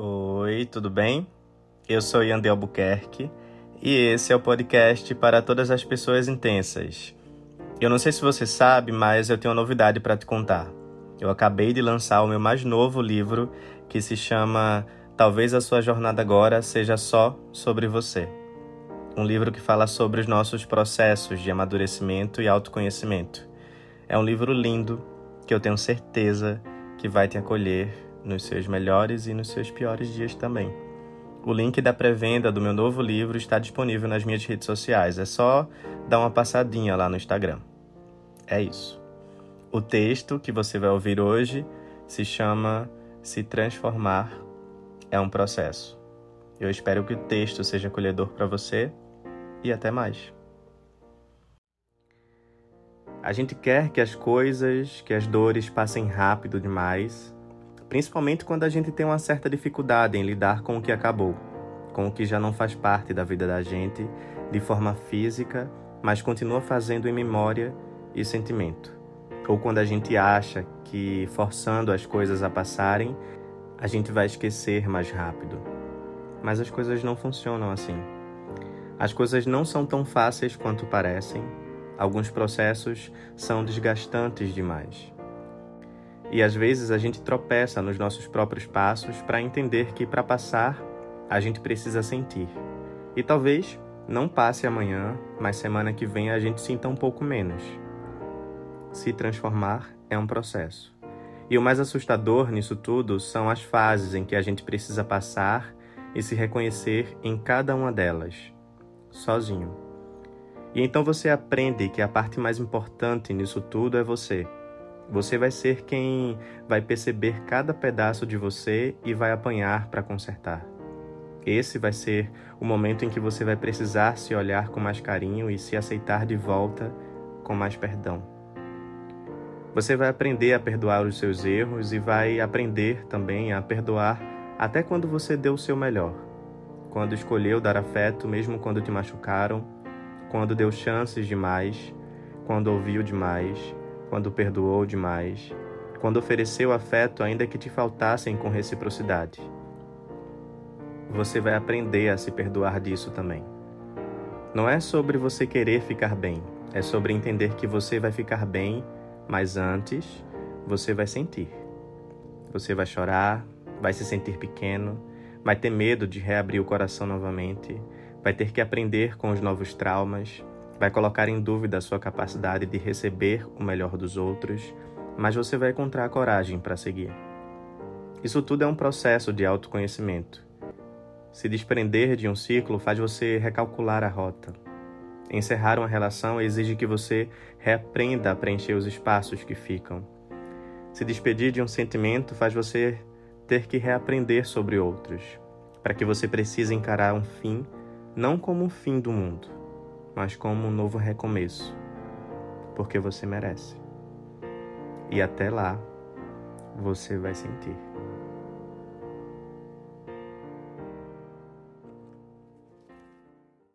Oi, tudo bem? Eu sou Yandel Albuquerque e esse é o podcast para todas as pessoas intensas. Eu não sei se você sabe, mas eu tenho uma novidade para te contar. Eu acabei de lançar o meu mais novo livro que se chama Talvez a sua jornada agora seja só sobre você. Um livro que fala sobre os nossos processos de amadurecimento e autoconhecimento. É um livro lindo que eu tenho certeza que vai te acolher nos seus melhores e nos seus piores dias também. O link da pré-venda do meu novo livro está disponível nas minhas redes sociais. É só dar uma passadinha lá no Instagram. É isso. O texto que você vai ouvir hoje se chama Se Transformar é um Processo. Eu espero que o texto seja acolhedor para você e até mais. A gente quer que as coisas, que as dores passem rápido demais principalmente quando a gente tem uma certa dificuldade em lidar com o que acabou, com o que já não faz parte da vida da gente de forma física, mas continua fazendo em memória e sentimento. Ou quando a gente acha que forçando as coisas a passarem, a gente vai esquecer mais rápido. Mas as coisas não funcionam assim. As coisas não são tão fáceis quanto parecem. Alguns processos são desgastantes demais. E às vezes a gente tropeça nos nossos próprios passos para entender que para passar a gente precisa sentir. E talvez não passe amanhã, mas semana que vem a gente sinta um pouco menos. Se transformar é um processo. E o mais assustador nisso tudo são as fases em que a gente precisa passar e se reconhecer em cada uma delas, sozinho. E então você aprende que a parte mais importante nisso tudo é você você vai ser quem vai perceber cada pedaço de você e vai apanhar para consertar. Esse vai ser o momento em que você vai precisar se olhar com mais carinho e se aceitar de volta com mais perdão. Você vai aprender a perdoar os seus erros e vai aprender também a perdoar até quando você deu o seu melhor. Quando escolheu dar afeto mesmo quando te machucaram, quando deu chances demais, quando ouviu demais quando perdoou demais, quando ofereceu afeto ainda que te faltassem com reciprocidade. Você vai aprender a se perdoar disso também. Não é sobre você querer ficar bem, é sobre entender que você vai ficar bem, mas antes você vai sentir. Você vai chorar, vai se sentir pequeno, vai ter medo de reabrir o coração novamente, vai ter que aprender com os novos traumas, vai colocar em dúvida a sua capacidade de receber o melhor dos outros, mas você vai encontrar a coragem para seguir. Isso tudo é um processo de autoconhecimento. Se desprender de um ciclo faz você recalcular a rota. Encerrar uma relação exige que você reaprenda a preencher os espaços que ficam. Se despedir de um sentimento faz você ter que reaprender sobre outros, para que você precise encarar um fim não como o fim do mundo, mas como um novo recomeço, porque você merece. E até lá, você vai sentir.